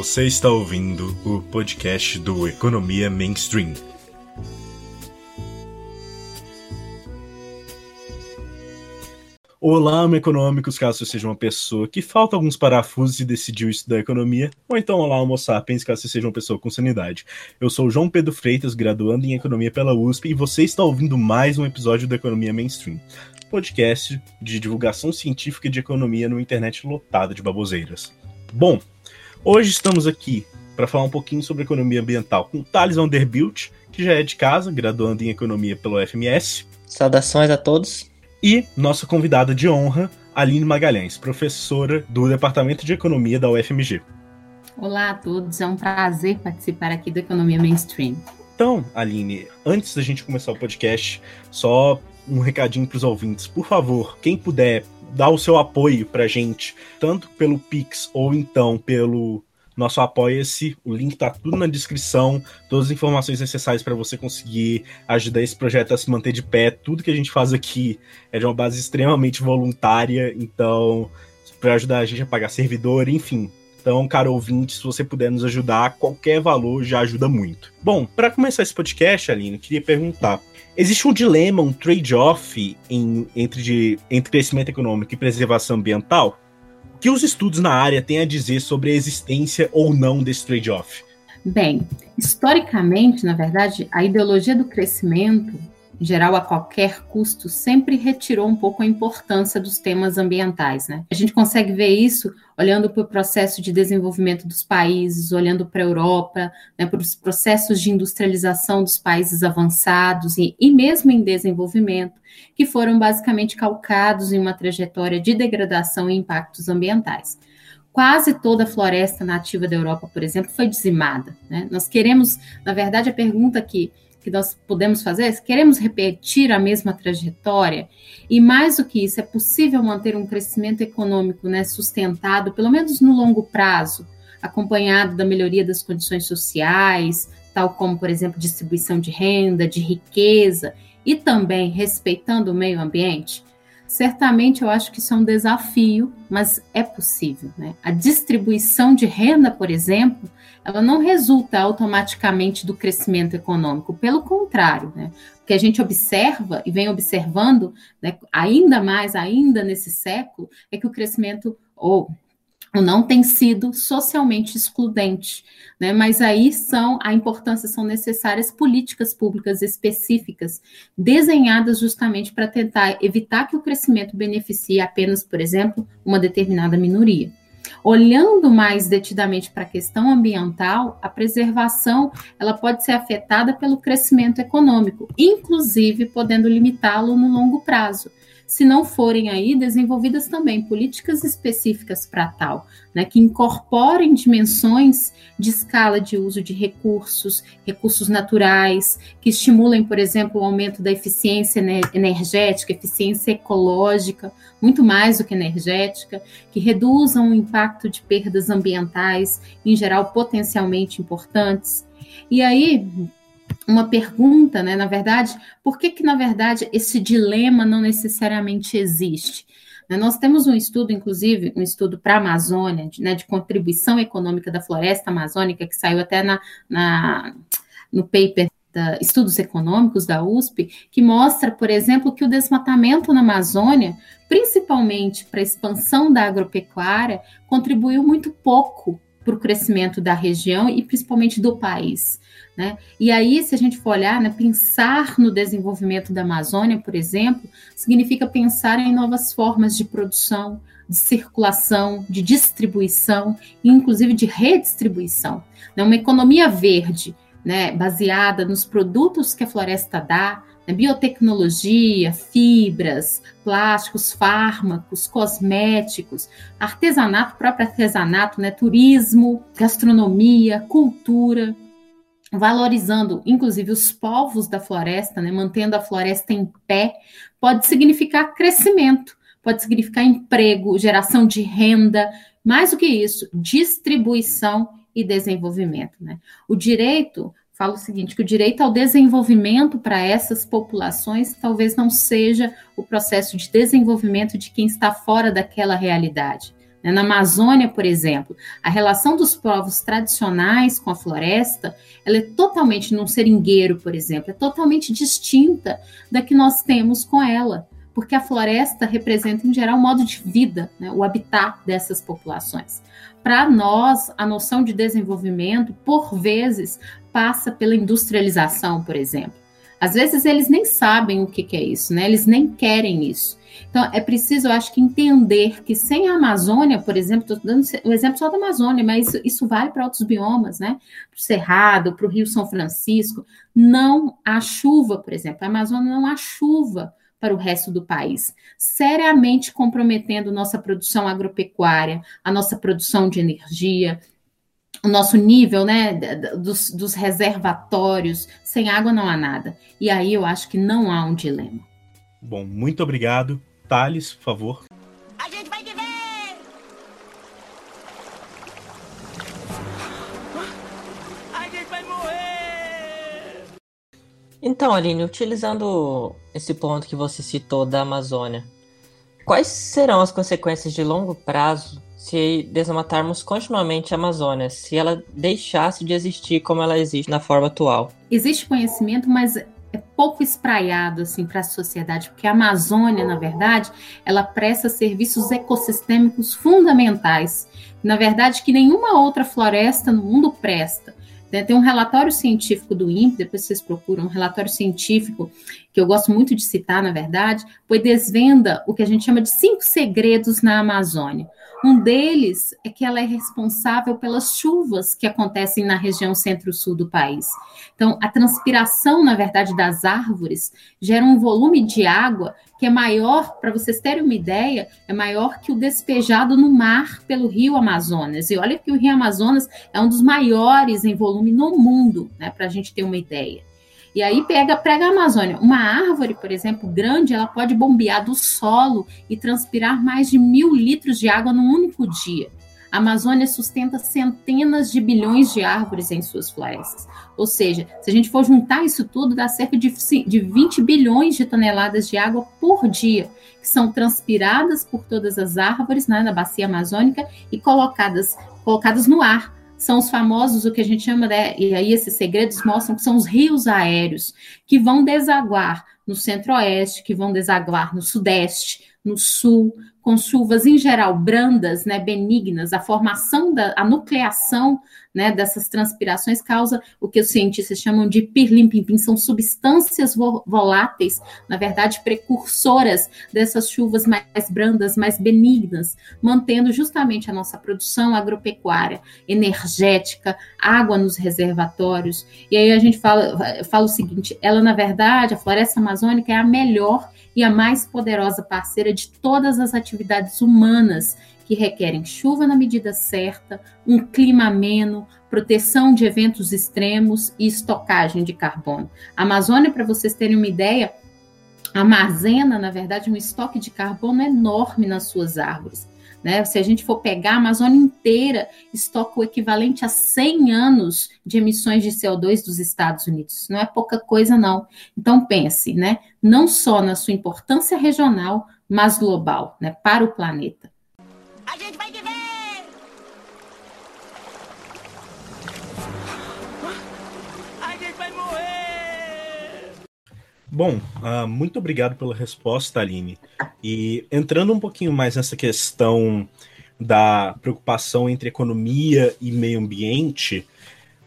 Você está ouvindo o podcast do Economia Mainstream. Olá, econômicos, caso você seja uma pessoa que falta alguns parafusos e decidiu estudar economia, ou então olá, homo sapiens, caso você seja uma pessoa com sanidade. Eu sou João Pedro Freitas, graduando em economia pela USP, e você está ouvindo mais um episódio do Economia Mainstream, podcast de divulgação científica de economia no internet lotado de baboseiras. Bom, hoje estamos aqui para falar um pouquinho sobre economia ambiental com Thales Vanderbilt, que já é de casa, graduando em economia pelo FMS. Saudações a todos. E nossa convidada de honra, Aline Magalhães, professora do Departamento de Economia da UFMG. Olá a todos, é um prazer participar aqui do Economia Mainstream. Então, Aline, antes da gente começar o podcast, só um recadinho para os ouvintes. Por favor, quem puder dar o seu apoio para a gente, tanto pelo Pix ou então pelo nosso Apoia-se. O link tá tudo na descrição, todas as informações necessárias para você conseguir ajudar esse projeto a se manter de pé. Tudo que a gente faz aqui é de uma base extremamente voluntária, então para ajudar a gente a pagar servidor, enfim. Então, caro ouvinte, se você puder nos ajudar, qualquer valor já ajuda muito. Bom, para começar esse podcast, Aline, queria perguntar: existe um dilema, um trade-off entre, de, entre crescimento econômico e preservação ambiental? que os estudos na área têm a dizer sobre a existência ou não desse trade-off? Bem, historicamente, na verdade, a ideologia do crescimento geral a qualquer custo, sempre retirou um pouco a importância dos temas ambientais. Né? A gente consegue ver isso olhando para o processo de desenvolvimento dos países, olhando para a Europa, né, para os processos de industrialização dos países avançados e, e mesmo em desenvolvimento, que foram basicamente calcados em uma trajetória de degradação e impactos ambientais quase toda a floresta nativa da Europa, por exemplo, foi dizimada. Né? Nós queremos, na verdade, a pergunta que que nós podemos fazer, se queremos repetir a mesma trajetória, e mais do que isso, é possível manter um crescimento econômico né, sustentado, pelo menos no longo prazo, acompanhado da melhoria das condições sociais, tal como, por exemplo, distribuição de renda, de riqueza, e também respeitando o meio ambiente? Certamente eu acho que isso é um desafio, mas é possível. Né? A distribuição de renda, por exemplo, ela não resulta automaticamente do crescimento econômico, pelo contrário, né? O que a gente observa e vem observando, né, ainda mais, ainda nesse século, é que o crescimento, ou não tem sido socialmente excludente, né? Mas aí são a importância são necessárias políticas públicas específicas desenhadas justamente para tentar evitar que o crescimento beneficie apenas, por exemplo, uma determinada minoria. Olhando mais detidamente para a questão ambiental, a preservação ela pode ser afetada pelo crescimento econômico, inclusive podendo limitá-lo no longo prazo se não forem aí desenvolvidas também políticas específicas para tal, né, que incorporem dimensões de escala de uso de recursos, recursos naturais, que estimulem, por exemplo, o aumento da eficiência energética, eficiência ecológica, muito mais do que energética, que reduzam o impacto de perdas ambientais, em geral potencialmente importantes. E aí, uma pergunta, né? Na verdade, por que que na verdade esse dilema não necessariamente existe? Né, nós temos um estudo, inclusive, um estudo para a Amazônia, de, né, de contribuição econômica da floresta amazônica, que saiu até na, na no paper da Estudos Econômicos da USP, que mostra, por exemplo, que o desmatamento na Amazônia, principalmente para a expansão da agropecuária, contribuiu muito pouco para o crescimento da região e principalmente do país. Né? E aí, se a gente for olhar, né, pensar no desenvolvimento da Amazônia, por exemplo, significa pensar em novas formas de produção, de circulação, de distribuição e inclusive de redistribuição. Né? Uma economia verde, né, baseada nos produtos que a floresta dá, né, biotecnologia, fibras, plásticos, fármacos, cosméticos, artesanato, próprio artesanato, né, turismo, gastronomia, cultura, valorizando inclusive os povos da floresta, né, mantendo a floresta em pé, pode significar crescimento, pode significar emprego, geração de renda, mais do que isso, distribuição e desenvolvimento. Né? O direito, fala o seguinte, que o direito ao desenvolvimento para essas populações talvez não seja o processo de desenvolvimento de quem está fora daquela realidade. Né? Na Amazônia, por exemplo, a relação dos povos tradicionais com a floresta, ela é totalmente, num seringueiro, por exemplo, é totalmente distinta da que nós temos com ela, porque a floresta representa, em geral, o modo de vida, né? o habitat dessas populações. Para nós, a noção de desenvolvimento, por vezes, passa pela industrialização, por exemplo. Às vezes eles nem sabem o que, que é isso, né? Eles nem querem isso. Então, é preciso, eu acho que, entender que sem a Amazônia, por exemplo, estou dando o exemplo só da Amazônia, mas isso, isso vale para outros biomas, né? Para o Cerrado, para o Rio São Francisco. Não há chuva, por exemplo. A Amazônia não há chuva para o resto do país, seriamente comprometendo nossa produção agropecuária, a nossa produção de energia, o nosso nível né, dos, dos reservatórios. Sem água não há nada. E aí eu acho que não há um dilema. Bom, muito obrigado. Thales, por favor. A gente vai te ver! A gente vai morrer! Então, Aline, utilizando esse ponto que você citou da Amazônia, quais serão as consequências de longo prazo se desmatarmos continuamente a Amazônia, se ela deixasse de existir como ela existe na forma atual? Existe conhecimento, mas é pouco espraiado assim para a sociedade, porque a Amazônia, na verdade, ela presta serviços ecossistêmicos fundamentais, na verdade que nenhuma outra floresta no mundo presta. Né? Tem um relatório científico do INPE, depois vocês procuram, um relatório científico que eu gosto muito de citar, na verdade, pois desvenda o que a gente chama de cinco segredos na Amazônia. Um deles é que ela é responsável pelas chuvas que acontecem na região centro-sul do país. Então, a transpiração, na verdade, das árvores gera um volume de água que é maior, para vocês terem uma ideia, é maior que o despejado no mar pelo rio Amazonas. E olha que o rio Amazonas é um dos maiores em volume no mundo, né, para a gente ter uma ideia. E aí pega, pega a Amazônia. Uma árvore, por exemplo, grande, ela pode bombear do solo e transpirar mais de mil litros de água num único dia. A Amazônia sustenta centenas de bilhões de árvores em suas florestas. Ou seja, se a gente for juntar isso tudo, dá cerca de, de 20 bilhões de toneladas de água por dia, que são transpiradas por todas as árvores né, na bacia amazônica e colocadas, colocadas no ar são os famosos, o que a gente chama, né, e aí esses segredos mostram que são os rios aéreos, que vão desaguar no centro-oeste, que vão desaguar no sudeste, no sul, com chuvas em geral brandas, né, benignas, a formação da a nucleação né, dessas transpirações causa o que os cientistas chamam de pirlim-pim-pim, são substâncias voláteis, na verdade precursoras dessas chuvas mais brandas, mais benignas, mantendo justamente a nossa produção agropecuária, energética, água nos reservatórios. E aí a gente fala, fala o seguinte, ela na verdade, a floresta amazônica é a melhor e a mais poderosa parceira de todas as atividades humanas que requerem chuva na medida certa, um clima ameno, proteção de eventos extremos e estocagem de carbono. A Amazônia, para vocês terem uma ideia, armazena, na verdade, um estoque de carbono enorme nas suas árvores. Né? Se a gente for pegar, a Amazônia inteira estoca o equivalente a 100 anos de emissões de CO2 dos Estados Unidos. Não é pouca coisa, não. Então, pense, né? não só na sua importância regional, mas global, né? para o planeta. A gente vai te ver! A gente vai morrer! Bom, uh, muito obrigado pela resposta, Aline. E entrando um pouquinho mais nessa questão da preocupação entre economia e meio ambiente,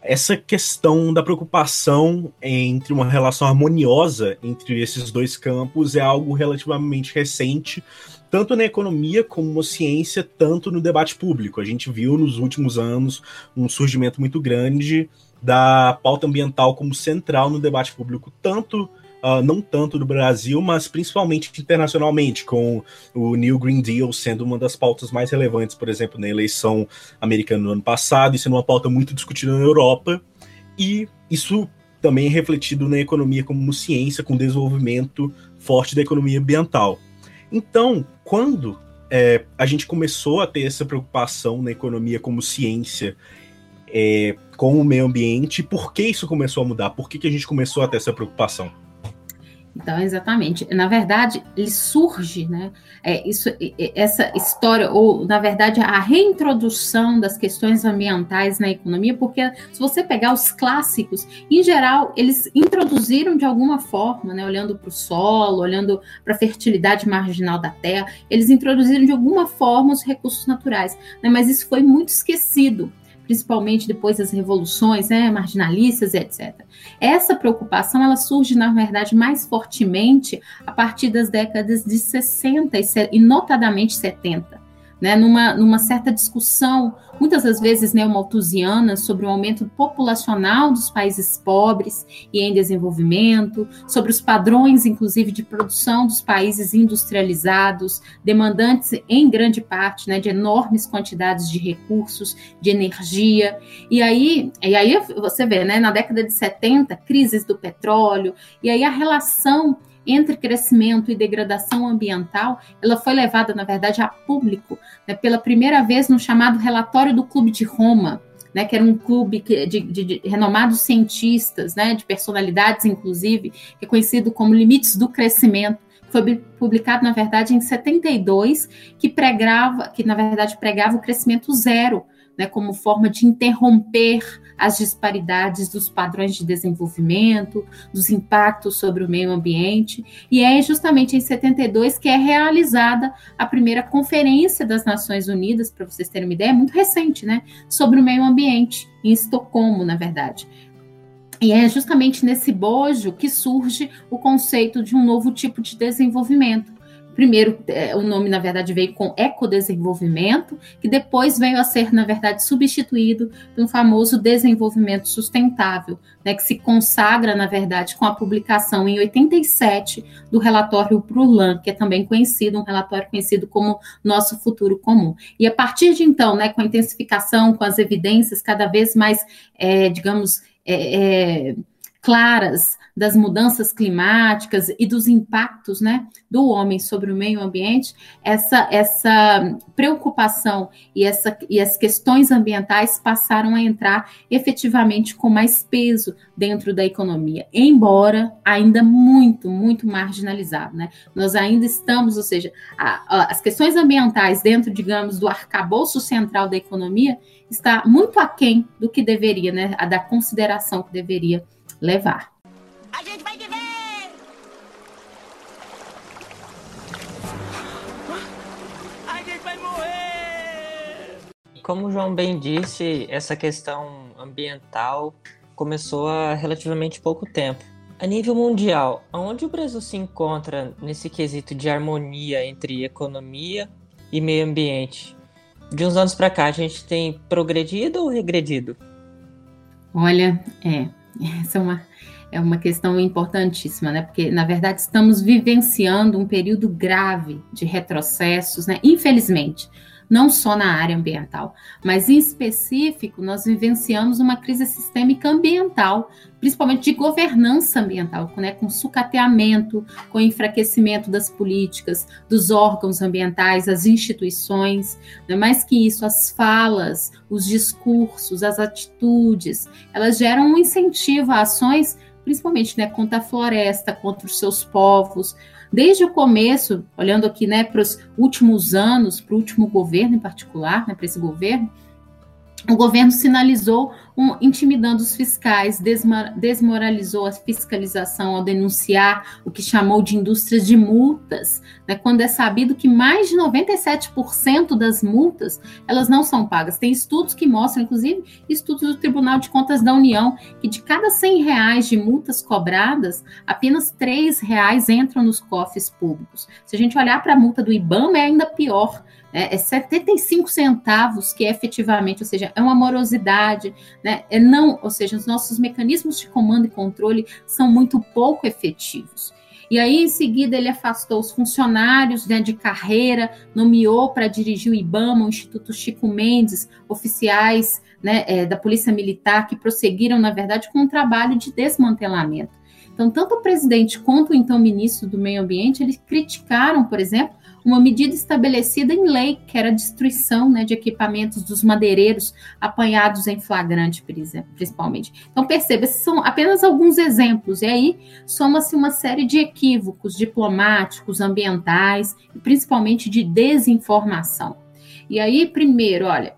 essa questão da preocupação entre uma relação harmoniosa entre esses dois campos é algo relativamente recente, tanto na economia como na ciência, tanto no debate público. A gente viu nos últimos anos um surgimento muito grande da pauta ambiental como central no debate público, tanto Uh, não tanto no Brasil, mas principalmente internacionalmente, com o New Green Deal sendo uma das pautas mais relevantes, por exemplo, na eleição americana no ano passado, e sendo uma pauta muito discutida na Europa, e isso também é refletido na economia como ciência, com desenvolvimento forte da economia ambiental. Então, quando é, a gente começou a ter essa preocupação na economia como ciência é, com o meio ambiente, por que isso começou a mudar? Por que, que a gente começou a ter essa preocupação? Então, exatamente. Na verdade, ele surge, né? É, isso, essa história, ou na verdade, a reintrodução das questões ambientais na economia, porque se você pegar os clássicos, em geral, eles introduziram de alguma forma, né? Olhando para o solo, olhando para a fertilidade marginal da terra, eles introduziram de alguma forma os recursos naturais, né? Mas isso foi muito esquecido principalmente depois das revoluções né, marginalistas, etc. Essa preocupação ela surge, na verdade, mais fortemente a partir das décadas de 60 e, notadamente 70 né, numa, numa certa discussão, muitas das vezes neomalthusiana, sobre o aumento populacional dos países pobres e em desenvolvimento, sobre os padrões, inclusive, de produção dos países industrializados, demandantes, em grande parte, né, de enormes quantidades de recursos, de energia. E aí, e aí você vê, né, na década de 70, crises do petróleo, e aí a relação entre crescimento e degradação ambiental, ela foi levada, na verdade, a público né, pela primeira vez no chamado Relatório do Clube de Roma, né, que era um clube de, de, de, renomados cientistas, né, de personalidades, inclusive, que é conhecido como Limites do Crescimento, foi publicado, na verdade, em 72, que pregava, que na verdade pregava o crescimento zero, né, como forma de interromper as disparidades dos padrões de desenvolvimento, dos impactos sobre o meio ambiente, e é justamente em 72 que é realizada a primeira conferência das Nações Unidas, para vocês terem uma ideia, é muito recente, né, sobre o meio ambiente, em Estocolmo, na verdade. E é justamente nesse bojo que surge o conceito de um novo tipo de desenvolvimento, Primeiro, é, o nome, na verdade, veio com ecodesenvolvimento, que depois veio a ser, na verdade, substituído pelo famoso desenvolvimento sustentável, né, que se consagra, na verdade, com a publicação em 87 do relatório Brulan, que é também conhecido, um relatório conhecido como Nosso Futuro Comum. E a partir de então, né, com a intensificação, com as evidências cada vez mais, é, digamos, é, é claras das mudanças climáticas e dos impactos né, do homem sobre o meio ambiente, essa, essa preocupação e, essa, e as questões ambientais passaram a entrar efetivamente com mais peso dentro da economia, embora ainda muito, muito marginalizado. Né? Nós ainda estamos, ou seja, a, a, as questões ambientais dentro, digamos, do arcabouço central da economia está muito aquém do que deveria, né, da consideração que deveria levar. A gente vai viver! A gente vai morrer! Como o João bem disse, essa questão ambiental começou há relativamente pouco tempo. A nível mundial, onde o Brasil se encontra nesse quesito de harmonia entre economia e meio ambiente? De uns anos para cá, a gente tem progredido ou regredido? Olha, é, essa é uma, é uma questão importantíssima, né? Porque, na verdade, estamos vivenciando um período grave de retrocessos, né? Infelizmente, não só na área ambiental, mas em específico, nós vivenciamos uma crise sistêmica ambiental, principalmente de governança ambiental, né, com sucateamento, com enfraquecimento das políticas, dos órgãos ambientais, as instituições, né, mais que isso, as falas, os discursos, as atitudes, elas geram um incentivo a ações principalmente né, contra a floresta, contra os seus povos, Desde o começo, olhando aqui né, para os últimos anos, para o último governo em particular, né, para esse governo, o governo sinalizou um, intimidando os fiscais, desmoralizou a fiscalização ao denunciar o que chamou de indústrias de multas, né, quando é sabido que mais de 97% das multas elas não são pagas. Tem estudos que mostram, inclusive estudos do Tribunal de Contas da União, que de cada 100 reais de multas cobradas, apenas 3 reais entram nos cofres públicos. Se a gente olhar para a multa do IBAMA, é ainda pior é, é 75 centavos que é efetivamente, ou seja, é uma morosidade, né? É não, ou seja, os nossos mecanismos de comando e controle são muito pouco efetivos. E aí, em seguida, ele afastou os funcionários né, de carreira, nomeou para dirigir o IBAMA, o Instituto Chico Mendes, oficiais né, é, da Polícia Militar, que prosseguiram, na verdade, com um trabalho de desmantelamento. Então, tanto o presidente quanto o então ministro do Meio Ambiente, eles criticaram, por exemplo, uma medida estabelecida em lei, que era a destruição né, de equipamentos dos madeireiros apanhados em flagrante, principalmente. Então, perceba, esses são apenas alguns exemplos, e aí soma-se uma série de equívocos diplomáticos, ambientais e principalmente de desinformação. E aí, primeiro, olha,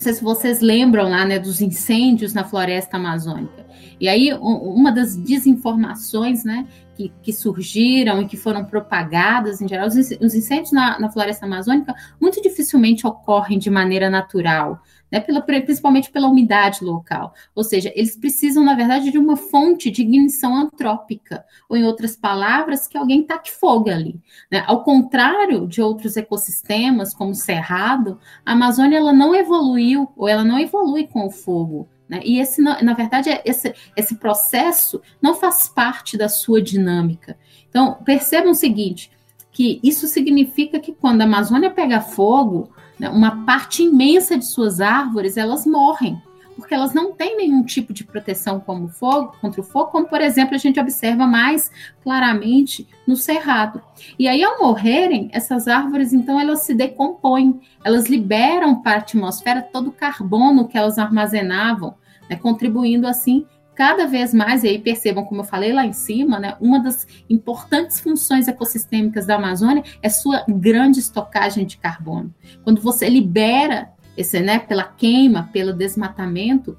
sei se vocês lembram lá né, dos incêndios na floresta amazônica. E aí, uma das desinformações né, que, que surgiram e que foram propagadas, em geral, os, incêndios na, na floresta amazônica muito dificilmente ocorrem de maneira natural. Né, pela, principalmente pela umidade local. Ou seja, eles precisam, na verdade, de uma fonte de ignição antrópica, ou, em outras palavras, que alguém taque fogo ali. Né? Ao contrário de outros ecossistemas, como o cerrado, a Amazônia ela não evoluiu, ou ela não evolui com o fogo. Né? E esse, na verdade, é esse, esse processo não faz parte da sua dinâmica. Então, percebam o seguinte: que isso significa que quando a Amazônia pega fogo, uma parte imensa de suas árvores elas morrem, porque elas não têm nenhum tipo de proteção como fogo, contra o fogo, como por exemplo a gente observa mais claramente no cerrado. E aí ao morrerem, essas árvores então elas se decompõem, elas liberam para a atmosfera todo o carbono que elas armazenavam né, contribuindo assim cada vez mais, e aí percebam, como eu falei lá em cima, né, uma das importantes funções ecossistêmicas da Amazônia é sua grande estocagem de carbono. Quando você libera esse, né, pela queima, pelo desmatamento,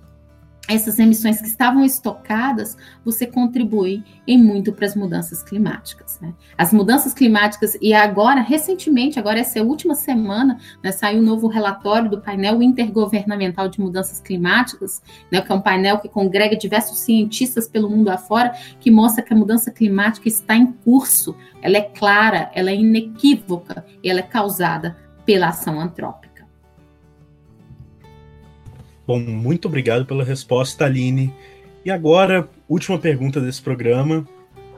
essas emissões que estavam estocadas, você contribui em muito para as mudanças climáticas. Né? As mudanças climáticas, e agora, recentemente, agora essa última semana, né, saiu um novo relatório do painel intergovernamental de mudanças climáticas, né, que é um painel que congrega diversos cientistas pelo mundo afora, que mostra que a mudança climática está em curso, ela é clara, ela é inequívoca, e ela é causada pela ação antrópica. Bom, muito obrigado pela resposta, Aline. E agora, última pergunta desse programa.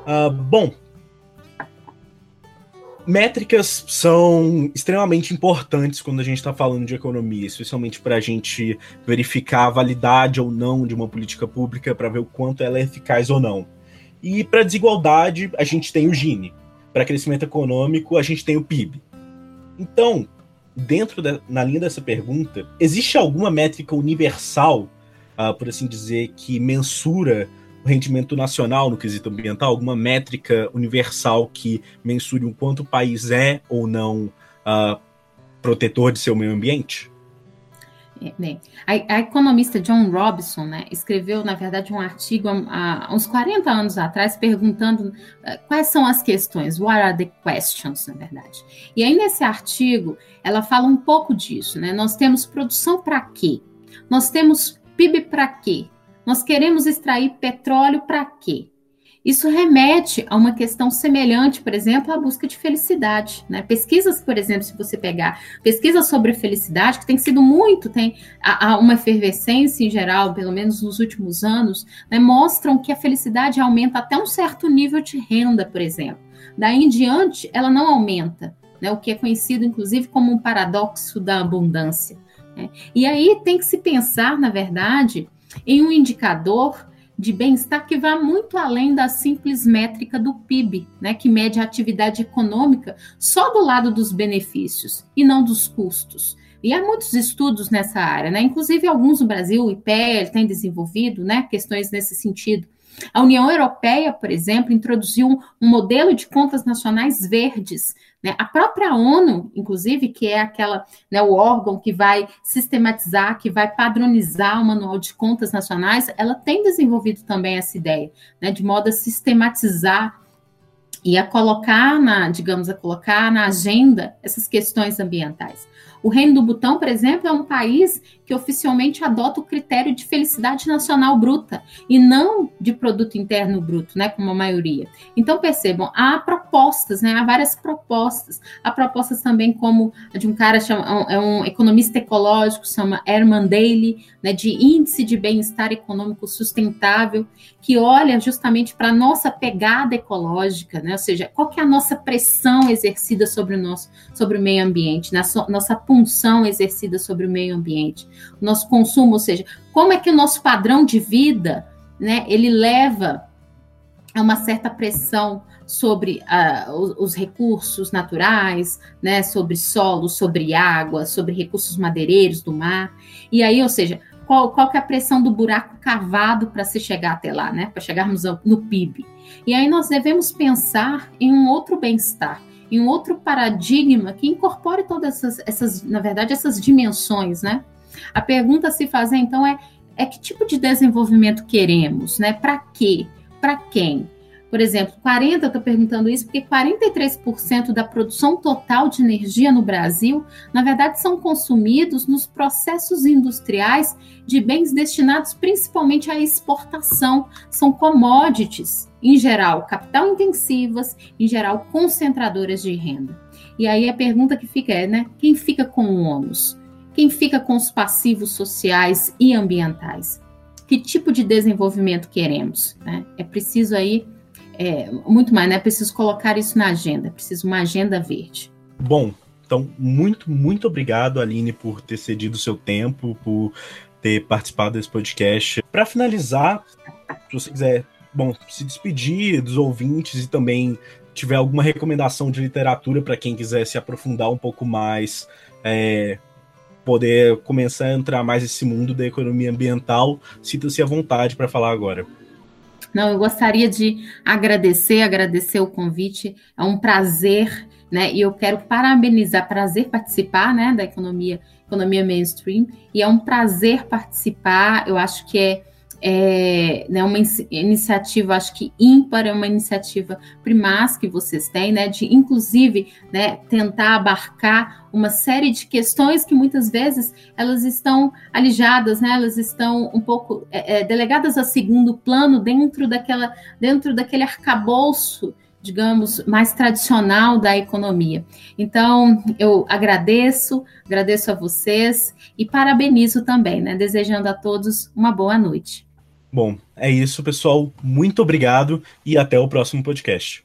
Uh, bom, métricas são extremamente importantes quando a gente está falando de economia, especialmente para a gente verificar a validade ou não de uma política pública, para ver o quanto ela é eficaz ou não. E para desigualdade, a gente tem o Gini. Para crescimento econômico, a gente tem o PIB. Então, dentro da, na linha dessa pergunta, existe alguma métrica universal, uh, por assim dizer, que mensura o rendimento nacional no quesito ambiental? Alguma métrica universal que mensure o quanto o país é ou não uh, protetor de seu meio ambiente? É, a, a, economista John Robinson né, escreveu, na verdade, um artigo há, há uns 40 anos atrás perguntando uh, quais são as questões, what are the questions, na verdade. E aí, nesse artigo, ela fala um pouco disso. Né? Nós temos produção para quê? Nós temos PIB para quê? Nós queremos extrair petróleo para quê? Isso remete a uma questão semelhante, por exemplo, à busca de felicidade. Né? Pesquisas, por exemplo, se você pegar pesquisas sobre felicidade, que tem sido muito, tem a, uma efervescência em geral, pelo menos nos últimos anos, né, mostram que a felicidade aumenta até um certo nível de renda, por exemplo. Daí em diante, ela não aumenta, né, o que é conhecido, inclusive, como um paradoxo da abundância. Né? E aí tem que se pensar, na verdade, em um indicador de bem-estar que vai muito além da simples métrica do PIB, né, que mede a atividade econômica só do lado dos benefícios e não dos custos. E há muitos estudos nessa área, né? Inclusive alguns no Brasil, o IPEL tem desenvolvido, né, questões nesse sentido. A União Europeia, por exemplo, introduziu um modelo de contas nacionais verdes. Né? A própria ONU, inclusive, que é aquela, né, o órgão que vai sistematizar, que vai padronizar o manual de contas nacionais, ela tem desenvolvido também essa ideia, né, de modo a sistematizar e a colocar na, digamos, a colocar na agenda essas questões ambientais. O Reino do Butão, por exemplo, é um país que oficialmente adota o critério de felicidade nacional bruta e não de produto interno bruto, né, como a maioria. Então percebam, há propostas, né, há várias propostas. Há propostas também como a de um cara chama, é um economista ecológico, chama Herman Daly, né, de índice de bem-estar econômico sustentável, que olha justamente para a nossa pegada ecológica, né, ou seja, qual que é a nossa pressão exercida sobre o nosso, sobre o meio ambiente, nossa, nossa punção exercida sobre o meio ambiente o nosso consumo, ou seja, como é que o nosso padrão de vida, né, ele leva a uma certa pressão sobre uh, os, os, recursos naturais, né, sobre solo, sobre água, sobre recursos madeireiros do mar. E aí, ou seja, qual, qual que é a pressão do buraco cavado para se chegar até lá, né, para chegarmos no PIB. E aí nós devemos pensar em um outro bem-estar, em um outro paradigma que incorpore todas essas, essas, na verdade, essas dimensões, né? A pergunta a se fazer então é, é que tipo de desenvolvimento queremos, né? Para quê? Para quem? Por exemplo, 40, eu estou perguntando isso porque 43% da produção total de energia no Brasil, na verdade, são consumidos nos processos industriais de bens destinados principalmente à exportação. São commodities, em geral, capital intensivas, em geral, concentradoras de renda. E aí a pergunta que fica é, né? Quem fica com o ônus? Quem fica com os passivos sociais e ambientais? Que tipo de desenvolvimento queremos? Né? É preciso aí é, muito mais, né? Preciso colocar isso na agenda, preciso uma agenda verde. Bom, então, muito, muito obrigado, Aline, por ter cedido o seu tempo, por ter participado desse podcast. Para finalizar, se você quiser, bom, se despedir dos ouvintes e também tiver alguma recomendação de literatura para quem quiser se aprofundar um pouco mais, é, poder começar a entrar mais nesse mundo da economia ambiental, sinta-se à vontade para falar agora. Não, eu gostaria de agradecer, agradecer o convite. É um prazer, né? E eu quero parabenizar, prazer participar, né, da economia, economia mainstream. E é um prazer participar. Eu acho que é é né, uma iniciativa, acho que ímpar, é uma iniciativa primaz que vocês têm, né, de inclusive né, tentar abarcar uma série de questões que muitas vezes elas estão alijadas, né, elas estão um pouco é, é, delegadas a segundo plano dentro daquela, dentro daquele arcabouço digamos, mais tradicional da economia. Então, eu agradeço, agradeço a vocês e parabenizo também, né? Desejando a todos uma boa noite. Bom, é isso, pessoal. Muito obrigado e até o próximo podcast.